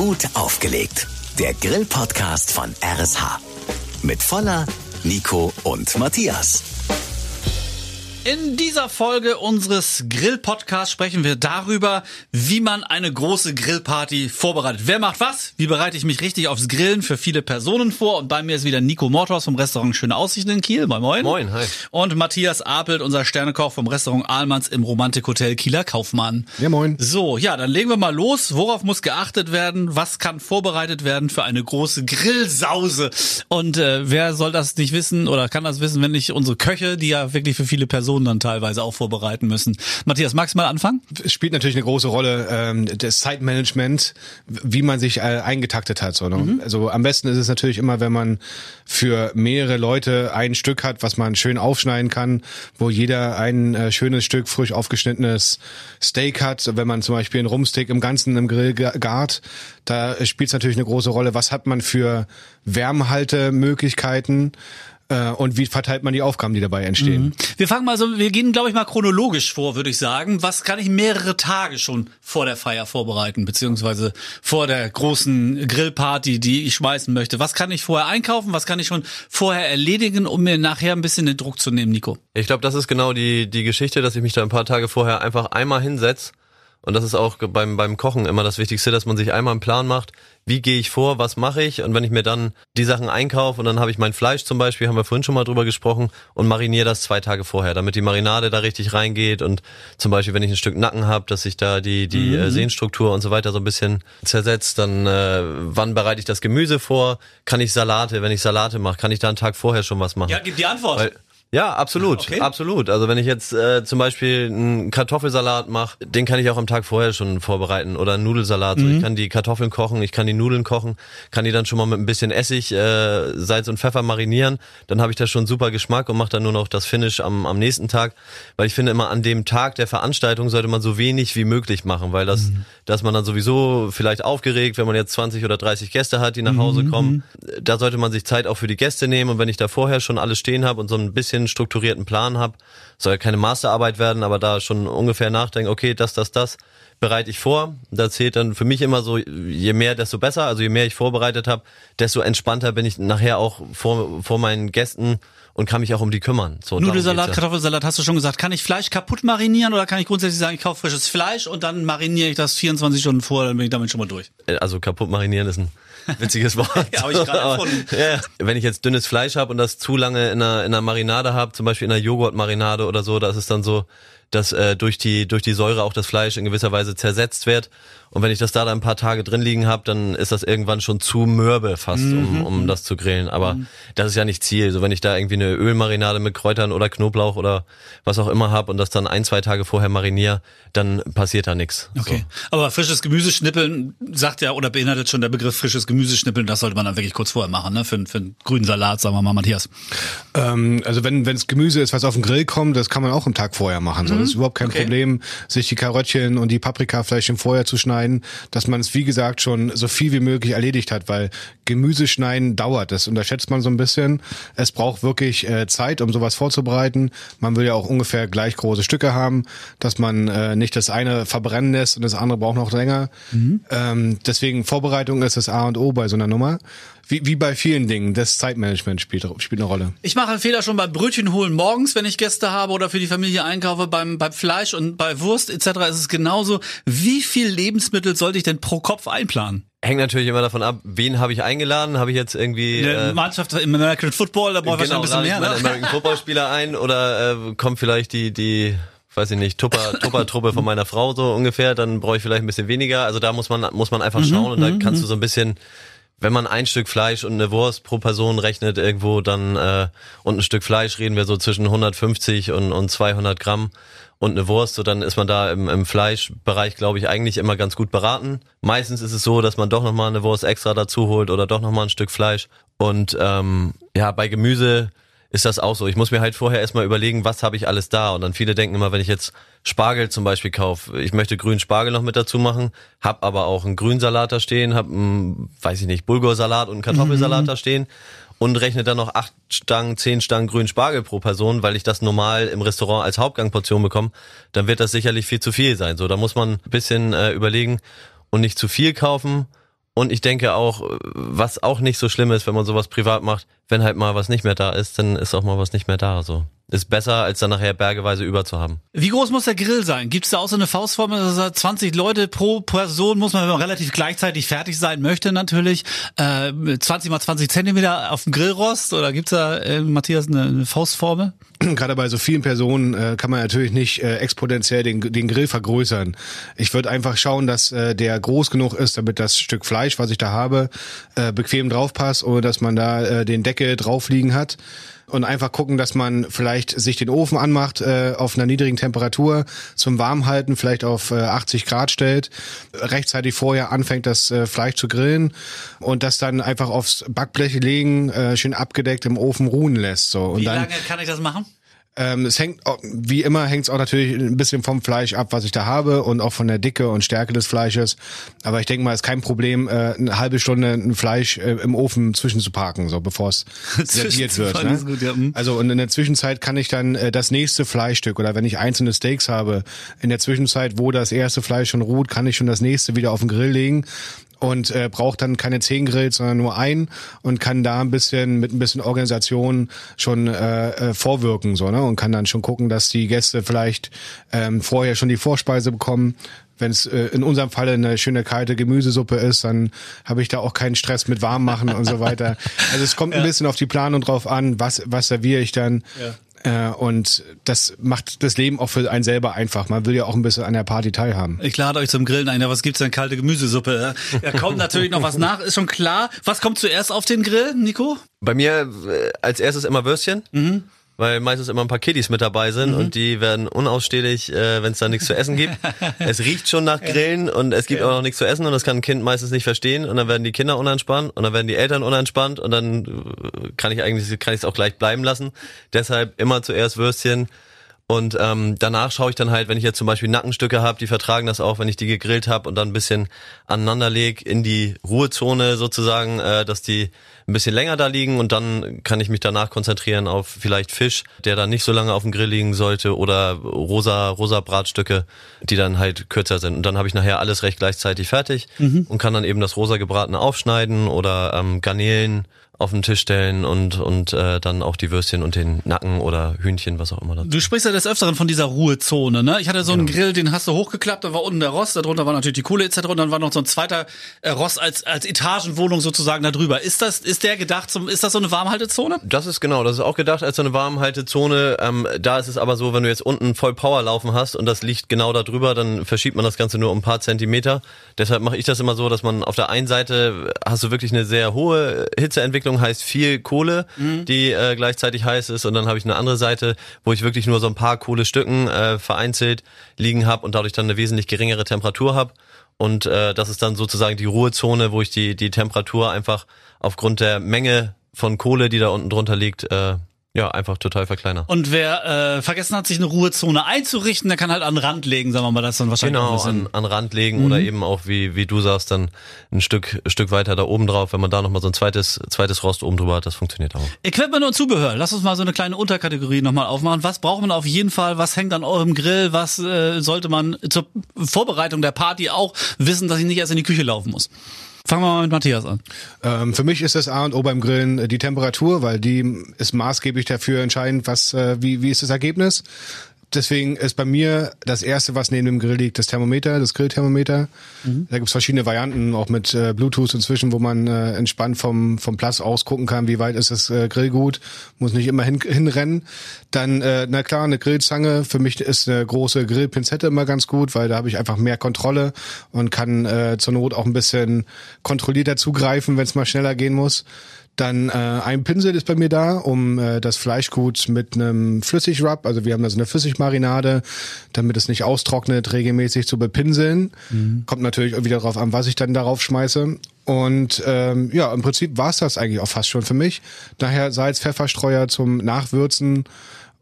Gut aufgelegt. Der Grill-Podcast von RSH. Mit Voller, Nico und Matthias. In dieser Folge unseres Grill-Podcasts sprechen wir darüber, wie man eine große Grillparty vorbereitet. Wer macht was? Wie bereite ich mich richtig aufs Grillen für viele Personen vor? Und bei mir ist wieder Nico Mortors vom Restaurant Schöne Aussichten in Kiel. Moin, moin. Moin, hi. Und Matthias Apelt, unser Sternekoch vom Restaurant Ahlmanns im Romantikhotel Kieler Kaufmann. Ja, moin. So, ja, dann legen wir mal los. Worauf muss geachtet werden? Was kann vorbereitet werden für eine große Grillsause? Und äh, wer soll das nicht wissen oder kann das wissen, wenn nicht unsere Köche, die ja wirklich für viele Personen dann teilweise auch vorbereiten müssen. Matthias, magst du mal anfangen? Es spielt natürlich eine große Rolle ähm, das Zeitmanagement, wie man sich äh, eingetaktet hat. So, ne? mhm. Also am besten ist es natürlich immer, wenn man für mehrere Leute ein Stück hat, was man schön aufschneiden kann, wo jeder ein äh, schönes Stück frisch aufgeschnittenes Steak hat. Wenn man zum Beispiel einen Rumsteak im Ganzen im Grill gart, da spielt es natürlich eine große Rolle. Was hat man für Wärmhaltemöglichkeiten? Äh, und wie verteilt man die Aufgaben, die dabei entstehen. Mhm. Wir fangen mal so, wir gehen, glaube ich, mal chronologisch vor, würde ich sagen. Was kann ich mehrere Tage schon vor der Feier vorbereiten, beziehungsweise vor der großen Grillparty, die ich schmeißen möchte? Was kann ich vorher einkaufen? Was kann ich schon vorher erledigen, um mir nachher ein bisschen den Druck zu nehmen, Nico? Ich glaube, das ist genau die, die Geschichte, dass ich mich da ein paar Tage vorher einfach einmal hinsetze und das ist auch beim, beim Kochen immer das Wichtigste, dass man sich einmal einen Plan macht, wie gehe ich vor, was mache ich und wenn ich mir dann die Sachen einkaufe und dann habe ich mein Fleisch zum Beispiel, haben wir vorhin schon mal drüber gesprochen und mariniere das zwei Tage vorher, damit die Marinade da richtig reingeht und zum Beispiel, wenn ich ein Stück Nacken habe, dass sich da die, die äh, mhm. Sehnstruktur und so weiter so ein bisschen zersetzt, dann äh, wann bereite ich das Gemüse vor, kann ich Salate, wenn ich Salate mache, kann ich da einen Tag vorher schon was machen. Ja, gib die Antwort. Weil, ja, absolut, okay. absolut. Also wenn ich jetzt äh, zum Beispiel einen Kartoffelsalat mache, den kann ich auch am Tag vorher schon vorbereiten oder einen Nudelsalat. Mhm. So, ich kann die Kartoffeln kochen, ich kann die Nudeln kochen, kann die dann schon mal mit ein bisschen Essig, äh, Salz und Pfeffer marinieren. Dann habe ich da schon super Geschmack und mache dann nur noch das Finish am, am nächsten Tag. Weil ich finde immer an dem Tag der Veranstaltung sollte man so wenig wie möglich machen, weil das, mhm. dass man dann sowieso vielleicht aufgeregt, wenn man jetzt 20 oder 30 Gäste hat, die nach Hause mhm. kommen. Da sollte man sich Zeit auch für die Gäste nehmen und wenn ich da vorher schon alles stehen habe und so ein bisschen bisschen strukturierten Plan habe. Soll ja keine Masterarbeit werden, aber da schon ungefähr nachdenken, okay, das, das, das bereite ich vor. Da zählt dann für mich immer so, je mehr, desto besser. Also je mehr ich vorbereitet habe, desto entspannter bin ich nachher auch vor, vor meinen Gästen und kann mich auch um die kümmern. So, Nudelsalat, Kartoffelsalat, hast du schon gesagt. Kann ich Fleisch kaputt marinieren oder kann ich grundsätzlich sagen, ich kaufe frisches Fleisch und dann mariniere ich das 24 Stunden vor, dann bin ich damit schon mal durch? Äh, also kaputt marinieren ist ein Witziges Wort. ja, habe ich gerade. Ja, wenn ich jetzt dünnes Fleisch habe und das zu lange in einer, in einer Marinade habe, zum Beispiel in einer Joghurtmarinade oder so, da ist es dann so, dass äh, durch die durch die Säure auch das Fleisch in gewisser Weise zersetzt wird und wenn ich das da dann ein paar Tage drin liegen habe, dann ist das irgendwann schon zu mürbe fast, mhm. um, um das zu grillen. Aber mhm. das ist ja nicht Ziel. So wenn ich da irgendwie eine Ölmarinade mit Kräutern oder Knoblauch oder was auch immer habe und das dann ein, zwei Tage vorher mariniere, dann passiert da nichts. Okay. So. Aber frisches Gemüseschnippeln sagt ja oder beinhaltet schon der Begriff frisches Gemüseschnippeln, das sollte man dann wirklich kurz vorher machen, ne? Für, für einen grünen Salat, sagen wir mal, Matthias. Ähm, also wenn es Gemüse ist, was auf den Grill kommt, das kann man auch am Tag vorher machen. So. Mhm. Das ist überhaupt kein okay. Problem, sich die Karottchen und die Paprikafleischchen vorher zu schneiden schneiden, dass man es wie gesagt schon so viel wie möglich erledigt hat, weil Gemüse schneiden dauert. Das unterschätzt man so ein bisschen. Es braucht wirklich äh, Zeit, um sowas vorzubereiten. Man will ja auch ungefähr gleich große Stücke haben, dass man äh, nicht das eine verbrennen lässt und das andere braucht noch länger. Mhm. Ähm, deswegen Vorbereitung ist das A und O bei so einer Nummer. Wie, wie bei vielen Dingen, das Zeitmanagement spielt, spielt eine Rolle. Ich mache einen Fehler schon beim Brötchen holen morgens, wenn ich Gäste habe oder für die Familie einkaufe. Beim, beim Fleisch und bei Wurst etc. ist es genauso. Wie viel Lebensmittel sollte ich denn pro Kopf einplanen? Hängt natürlich immer davon ab, wen habe ich eingeladen? Habe ich jetzt irgendwie eine äh, Mannschaft im American Football, da brauche ich genau, ein bisschen mehr. Ne? American Football Spieler ein oder äh, kommt vielleicht die die weiß ich nicht, Tupper, Tupper-Truppe von meiner Frau so ungefähr, dann brauche ich vielleicht ein bisschen weniger. Also da muss man, muss man einfach mhm, schauen und da mhm, kannst du mhm. so ein bisschen wenn man ein Stück Fleisch und eine Wurst pro Person rechnet irgendwo, dann äh, und ein Stück Fleisch reden wir so zwischen 150 und, und 200 Gramm und eine Wurst, so dann ist man da im, im Fleischbereich, glaube ich, eigentlich immer ganz gut beraten. Meistens ist es so, dass man doch nochmal eine Wurst extra dazu holt oder doch nochmal ein Stück Fleisch. Und ähm, ja, bei Gemüse ist das auch so. Ich muss mir halt vorher erstmal überlegen, was habe ich alles da. Und dann viele denken immer, wenn ich jetzt Spargel zum Beispiel kaufe, ich möchte grünen Spargel noch mit dazu machen, hab aber auch einen Grünsalat da stehen, hab einen, weiß ich nicht, Bulgursalat und einen Kartoffelsalat mhm. da stehen und rechne dann noch acht Stangen, zehn Stangen grünen Spargel pro Person, weil ich das normal im Restaurant als Hauptgangportion bekomme, dann wird das sicherlich viel zu viel sein. So, da muss man ein bisschen äh, überlegen und nicht zu viel kaufen Und ich denke auch, was auch nicht so schlimm ist, wenn man sowas privat macht, wenn halt mal was nicht mehr da ist, dann ist auch mal was nicht mehr da. So ist besser, als dann nachher bergeweise über zu haben. Wie groß muss der Grill sein? Gibt es da auch so eine Faustformel? Also 20 Leute pro Person muss man, wenn man relativ gleichzeitig fertig sein möchte, natürlich. Äh, 20 mal 20 Zentimeter auf dem Grillrost oder gibt's da, äh, Matthias, eine, eine Faustformel? Gerade bei so vielen Personen äh, kann man natürlich nicht äh, exponentiell den, den Grill vergrößern. Ich würde einfach schauen, dass äh, der groß genug ist, damit das Stück Fleisch, was ich da habe, äh, bequem draufpasst oder dass man da äh, den Deckel drauf liegen hat und einfach gucken, dass man vielleicht sich den Ofen anmacht äh, auf einer niedrigen Temperatur zum Warmhalten, vielleicht auf äh, 80 Grad stellt, rechtzeitig vorher anfängt das äh, Fleisch zu grillen und das dann einfach aufs Backblech legen, äh, schön abgedeckt im Ofen ruhen lässt. So. Und Wie dann, lange kann ich das machen? Ähm, es hängt, wie immer hängt es auch natürlich ein bisschen vom Fleisch ab, was ich da habe und auch von der Dicke und Stärke des Fleisches. Aber ich denke mal, es ist kein Problem, äh, eine halbe Stunde ein Fleisch äh, im Ofen zwischenzuparken, so bevor es serviert wird. Ne? gut, ja. Mhm. Also und in der Zwischenzeit kann ich dann äh, das nächste Fleischstück oder wenn ich einzelne Steaks habe, in der Zwischenzeit, wo das erste Fleisch schon ruht, kann ich schon das nächste wieder auf den Grill legen und äh, braucht dann keine zehn Grills, sondern nur einen und kann da ein bisschen mit ein bisschen Organisation schon äh, äh, vorwirken so ne und kann dann schon gucken, dass die Gäste vielleicht ähm, vorher schon die Vorspeise bekommen. Wenn es äh, in unserem Falle eine schöne kalte Gemüsesuppe ist, dann habe ich da auch keinen Stress mit warm machen und so weiter. Also es kommt ein bisschen auf die Planung drauf an, was was serviere ich dann. Äh, und das macht das Leben auch für einen selber einfach. Man will ja auch ein bisschen an der Party teilhaben. Ich lade euch zum Grillen ein. Ja, was gibt's denn? Kalte Gemüsesuppe. Ja, kommt natürlich noch was nach, ist schon klar. Was kommt zuerst auf den Grill, Nico? Bei mir äh, als erstes immer Würstchen. Weil meistens immer ein paar Kiddies mit dabei sind und die werden unausstehlich, äh, wenn es da nichts zu essen gibt. es riecht schon nach Grillen und es gibt auch noch nichts zu essen und das kann ein Kind meistens nicht verstehen und dann werden die Kinder unentspannt und dann werden die Eltern unentspannt und dann äh, kann ich eigentlich kann ich es auch gleich bleiben lassen. Deshalb immer zuerst Würstchen und ähm, danach schaue ich dann halt, wenn ich jetzt zum Beispiel Nackenstücke habe, die vertragen das auch, wenn ich die gegrillt habe und dann ein bisschen aneinander leg in die Ruhezone sozusagen, äh, dass die ein bisschen länger da liegen und dann kann ich mich danach konzentrieren auf vielleicht Fisch, der dann nicht so lange auf dem Grill liegen sollte oder rosa rosa Bratstücke, die dann halt kürzer sind. Und dann habe ich nachher alles recht gleichzeitig fertig und kann dann eben das rosa gebratene aufschneiden oder ähm, Garnelen auf den Tisch stellen und und äh, dann auch die Würstchen und den Nacken oder Hühnchen, was auch immer dazu. Du sprichst ja des Öfteren von dieser Ruhezone, ne? Ich hatte so einen Grill, den hast du hochgeklappt, da war unten der Rost, darunter war natürlich die Kohle etc. und dann war noch so ein zweiter äh, Rost als als Etagenwohnung sozusagen da drüber. Ist das ist der gedacht zum ist das so eine Warmhaltezone? Das ist genau, das ist auch gedacht als so eine Warmhaltezone. Ähm, da ist es aber so, wenn du jetzt unten voll Power laufen hast und das liegt genau da drüber, dann verschiebt man das Ganze nur um ein paar Zentimeter. Deshalb mache ich das immer so, dass man auf der einen Seite hast du wirklich eine sehr hohe Hitzeentwicklung, heißt viel Kohle, die äh, gleichzeitig heiß ist und dann habe ich eine andere Seite, wo ich wirklich nur so ein paar Kohlestücken äh, vereinzelt liegen habe und dadurch dann eine wesentlich geringere Temperatur habe. Und äh, das ist dann sozusagen die Ruhezone, wo ich die, die Temperatur einfach aufgrund der Menge von Kohle, die da unten drunter liegt, äh, ja, einfach total verkleinern. Und wer äh, vergessen hat, sich eine Ruhezone einzurichten, der kann halt an den Rand legen, sagen wir mal, das dann wahrscheinlich auch Genau, an, an Rand legen oder eben auch, wie, wie du sagst, dann ein Stück, Stück weiter da oben drauf, wenn man da nochmal so ein zweites, zweites Rost oben drüber hat, das funktioniert auch. Equipment und Zubehör. Lass uns mal so eine kleine Unterkategorie nochmal aufmachen. Was braucht man auf jeden Fall? Was hängt an eurem Grill? Was äh, sollte man zur Vorbereitung der Party auch wissen, dass ich nicht erst in die Küche laufen muss? Fangen wir mal mit Matthias an. Ähm, für mich ist das A und O beim Grillen äh, die Temperatur, weil die ist maßgeblich dafür entscheidend, was, äh, wie, wie ist das Ergebnis. Deswegen ist bei mir das erste, was neben dem Grill liegt, das Thermometer, das Grillthermometer. Da gibt's verschiedene Varianten, auch mit äh, Bluetooth inzwischen, wo man äh, entspannt vom, vom Platz aus gucken kann, wie weit ist das äh, Grillgut. Muss nicht immer hin, hinrennen. Dann, äh, na klar, eine Grillzange. Für mich ist eine große Grillpinzette immer ganz gut, weil da habe ich einfach mehr Kontrolle und kann äh, zur Not auch ein bisschen kontrollierter zugreifen, wenn es mal schneller gehen muss. Dann äh, ein Pinsel ist bei mir da, um äh, das Fleischgut mit einem Flüssigrub, also wir haben da so eine Flüssigmarinade, damit es nicht austrocknet, regelmäßig zu bepinseln. Kommt natürlich wieder drauf an, was ich dann darauf schmeiße. Und ähm, ja, im Prinzip war's das eigentlich auch fast schon für mich. Daher Salz, Pfefferstreuer zum Nachwürzen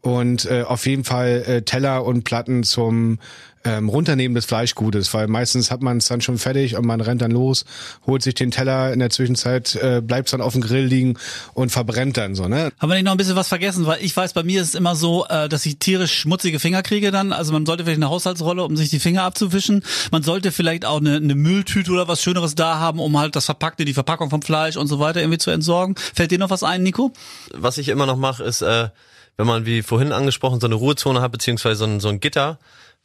und äh, auf jeden Fall äh, Teller und Platten zum ähm, Runternehmen des Fleischgutes, weil meistens hat man es dann schon fertig und man rennt dann los, holt sich den Teller, in der Zwischenzeit äh, bleibt dann auf dem Grill liegen und verbrennt dann so, ne? Haben wir nicht noch ein bisschen was vergessen, weil ich weiß, bei mir ist es immer so, äh, dass ich tierisch schmutzige Finger kriege dann, also man sollte vielleicht eine Haushaltsrolle, um sich die Finger abzuwischen. Man sollte vielleicht auch eine, eine Mülltüte oder was Schöneres da haben, um halt das Verpackte, die Verpackung vom Fleisch und so weiter irgendwie zu entsorgen. Fällt dir noch was ein, Nico? Was ich immer noch mache, ist, äh, wenn man wie vorhin angesprochen so eine Ruhezone hat, beziehungsweise so ein, so ein Gitter,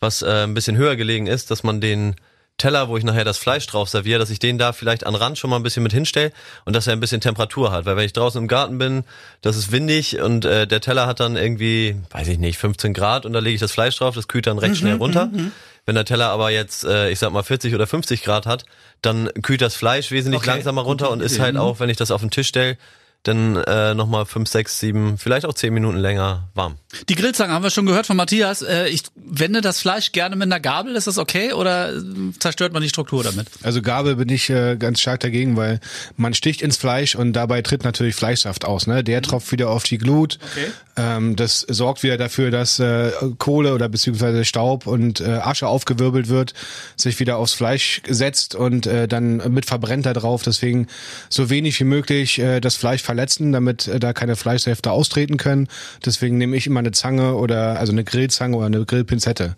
was äh, ein bisschen höher gelegen ist, dass man den Teller, wo ich nachher das Fleisch drauf serviere, dass ich den da vielleicht an Rand schon mal ein bisschen mit hinstelle und dass er ein bisschen Temperatur hat. Weil wenn ich draußen im Garten bin, das ist windig und äh, der Teller hat dann irgendwie, weiß ich nicht, 15 Grad und da lege ich das Fleisch drauf, das kühlt dann recht mhm, schnell runter. Mhm, mhm. Wenn der Teller aber jetzt, äh, ich sag mal, 40 oder 50 Grad hat, dann kühlt das Fleisch wesentlich okay. langsamer runter und ist halt auch, wenn ich das auf den Tisch stelle, dann äh, nochmal fünf, sechs, sieben, vielleicht auch zehn Minuten länger warm. Die Grillzange haben wir schon gehört von Matthias. Äh, ich wende das Fleisch gerne mit einer Gabel. Ist das okay oder zerstört man die Struktur damit? Also Gabel bin ich äh, ganz stark dagegen, weil man sticht ins Fleisch und dabei tritt natürlich Fleischsaft aus. Ne? Der tropft wieder auf die Glut. Okay. Ähm, das sorgt wieder dafür, dass äh, Kohle oder beziehungsweise Staub und äh, Asche aufgewirbelt wird, sich wieder aufs Fleisch setzt und äh, dann mit verbrennt da drauf. Deswegen so wenig wie möglich äh, das Fleisch verletzen, damit äh, da keine Fleischsäfte austreten können. Deswegen nehme ich immer eine Zange oder also eine Grillzange oder eine Grillpinzette.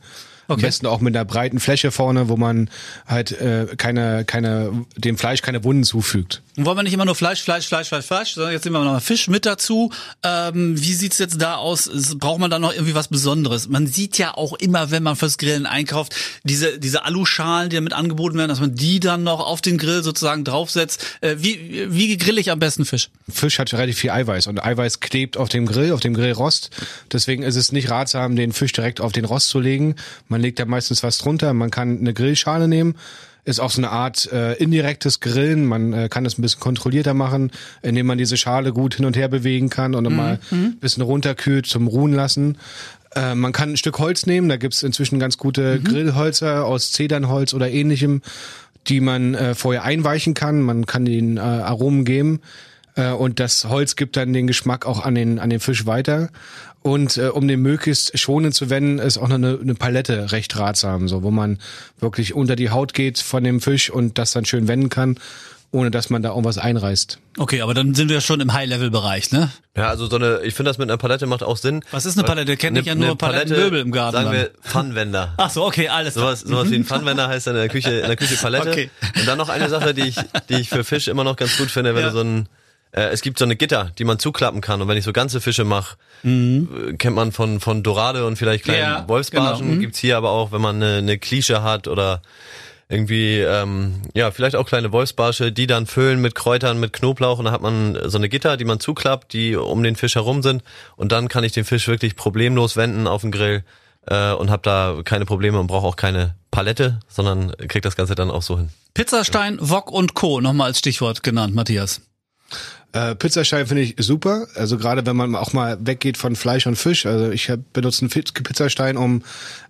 Okay. Am besten auch mit einer breiten Fläche vorne, wo man halt äh, keine, keine, dem Fleisch keine Wunden zufügt. Und wollen wir nicht immer nur Fleisch, Fleisch, Fleisch, Fleisch, Fleisch, sondern jetzt nehmen wir noch mal Fisch mit dazu. Ähm, wie sieht's jetzt da aus? Braucht man da noch irgendwie was Besonderes? Man sieht ja auch immer, wenn man fürs Grillen einkauft, diese, diese Aluschalen, die damit angeboten werden, dass man die dann noch auf den Grill sozusagen draufsetzt. Äh, wie, wie grill ich am besten Fisch? Fisch hat relativ viel Eiweiß und Eiweiß klebt auf dem Grill, auf dem Grillrost. Deswegen ist es nicht ratsam, den Fisch direkt auf den Rost zu legen. Man legt da meistens was drunter. Man kann eine Grillschale nehmen. Ist auch so eine Art äh, indirektes Grillen. Man äh, kann es ein bisschen kontrollierter machen, indem man diese Schale gut hin und her bewegen kann und dann mhm. mal ein mhm. bisschen runterkühlt zum Ruhen lassen. Äh, man kann ein Stück Holz nehmen. Da gibt's inzwischen ganz gute mhm. Grillholzer aus Zedernholz oder ähnlichem, die man äh, vorher einweichen kann. Man kann den äh, Aromen geben und das Holz gibt dann den Geschmack auch an den an den Fisch weiter. Und äh, um den möglichst schonend zu wenden, ist auch noch eine, eine Palette recht ratsam, so wo man wirklich unter die Haut geht von dem Fisch und das dann schön wenden kann ohne dass man da irgendwas einreißt. Okay, aber dann sind wir schon im High-Level-Bereich, ne? Ja, also so eine, ich finde das mit einer Palette macht auch Sinn. Was ist eine Palette? Kenne ich ja nur Palettenmöbel im Garten. Sagen wir Pfannwender. Ach so, okay, alles klar. Sowas, sowas wie ein Pfannwender heißt dann in der Küche, in der Küche Palette. Okay. Und dann noch eine Sache, die ich, die ich für Fisch immer noch ganz gut finde, wenn ja. du so ein äh, es gibt so eine Gitter, die man zuklappen kann. Und wenn ich so ganze Fische mache, mhm. Äh, kennt man von, von Dorade und vielleicht kleinen ja, Wolfsbarschen. Genau. Mhm. Gibt's hier aber auch, wenn man eine, eine Klische hat oder irgendwie, ähm, ja, vielleicht auch kleine Wolfsbarsche, die dann füllen mit Kräutern, mit Knoblauch und dann hat man so eine Gitter, die man zuklappt, die um den Fisch herum sind und dann kann ich den Fisch wirklich problemlos wenden auf den Grill äh, und habe da keine Probleme und brauche auch keine Palette, sondern krieg das Ganze dann auch so hin. Pizzastein, Wok und Co. nochmal als Stichwort genannt, Matthias. Äh, Pizzastein finde ich super. Also gerade wenn man auch mal weggeht von Fleisch und Fisch. Also ich benutze einen Pizzastein, um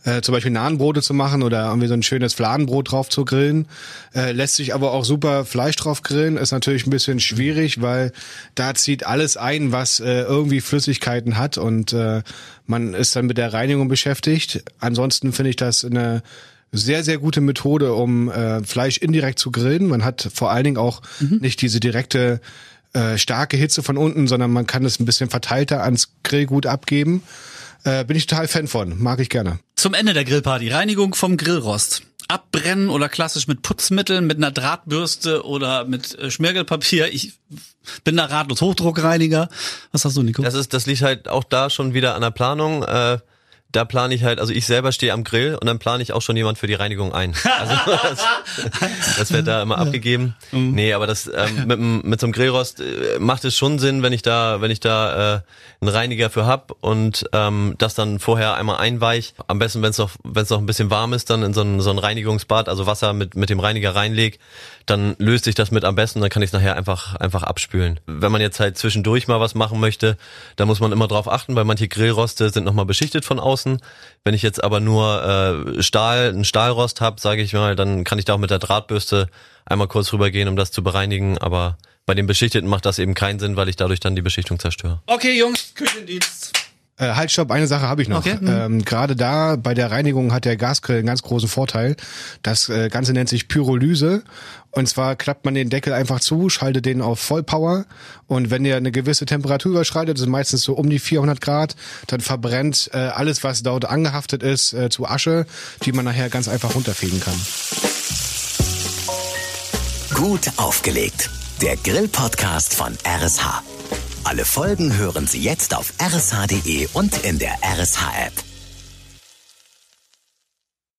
äh, zum Beispiel Nahenbrote zu machen oder irgendwie so ein schönes Fladenbrot drauf zu grillen. Äh, lässt sich aber auch super Fleisch drauf grillen. Ist natürlich ein bisschen schwierig, weil da zieht alles ein, was äh, irgendwie Flüssigkeiten hat und äh, man ist dann mit der Reinigung beschäftigt. Ansonsten finde ich das eine sehr, sehr gute Methode, um äh, Fleisch indirekt zu grillen. Man hat vor allen Dingen auch mhm. nicht diese direkte äh, starke Hitze von unten, sondern man kann es ein bisschen verteilter ans Grillgut abgeben. Äh, bin ich total Fan von, mag ich gerne. Zum Ende der Grillparty, Reinigung vom Grillrost. Abbrennen oder klassisch mit Putzmitteln, mit einer Drahtbürste oder mit äh, Schmirgelpapier. Ich bin da ratlos. Hochdruckreiniger. Was hast du, Nico? Das ist, das liegt halt auch da schon wieder an der Planung. Äh da plane ich halt, also ich selber stehe am Grill und dann plane ich auch schon jemand für die Reinigung ein. Also das, das wird da immer abgegeben. Mhm. Nee, aber das ähm, mit, mit so einem Grillrost äh, macht es schon Sinn, wenn ich da, wenn ich da äh, einen Reiniger für hab und ähm, das dann vorher einmal einweich. Am besten, wenn es noch, wenn es noch ein bisschen warm ist, dann in so ein, so ein Reinigungsbad, also Wasser mit, mit dem Reiniger reinleg, dann löst sich das mit am besten, dann kann ich es nachher einfach, einfach abspülen. Wenn man jetzt halt zwischendurch mal was machen möchte, da muss man immer drauf achten, weil manche Grillroste sind nochmal beschichtet von außen. Wenn ich jetzt aber nur äh, Stahl, einen Stahlrost habe, sage ich mal, dann kann ich da auch mit der Drahtbürste einmal kurz rübergehen, um das zu bereinigen, aber bei den Beschichteten macht das eben keinen Sinn, weil ich dadurch dann die Beschichtung zerstöre. Okay, Jungs, Küchendienst. Äh, halt, stopp, eine Sache habe ich noch. Okay, mhm. ähm, Gerade da bei der Reinigung hat der Gasgrill einen ganz großen Vorteil. Das äh, Ganze nennt sich Pyrolyse. Und zwar klappt man den Deckel einfach zu, schaltet den auf Vollpower und wenn der eine gewisse Temperatur überschreitet, das ist meistens so um die 400 Grad, dann verbrennt äh, alles, was dort angehaftet ist, äh, zu Asche, die man nachher ganz einfach runterfegen kann. Gut aufgelegt. Der Grill-Podcast von RSH. Alle Folgen hören Sie jetzt auf rsh.de und in der RSH-App.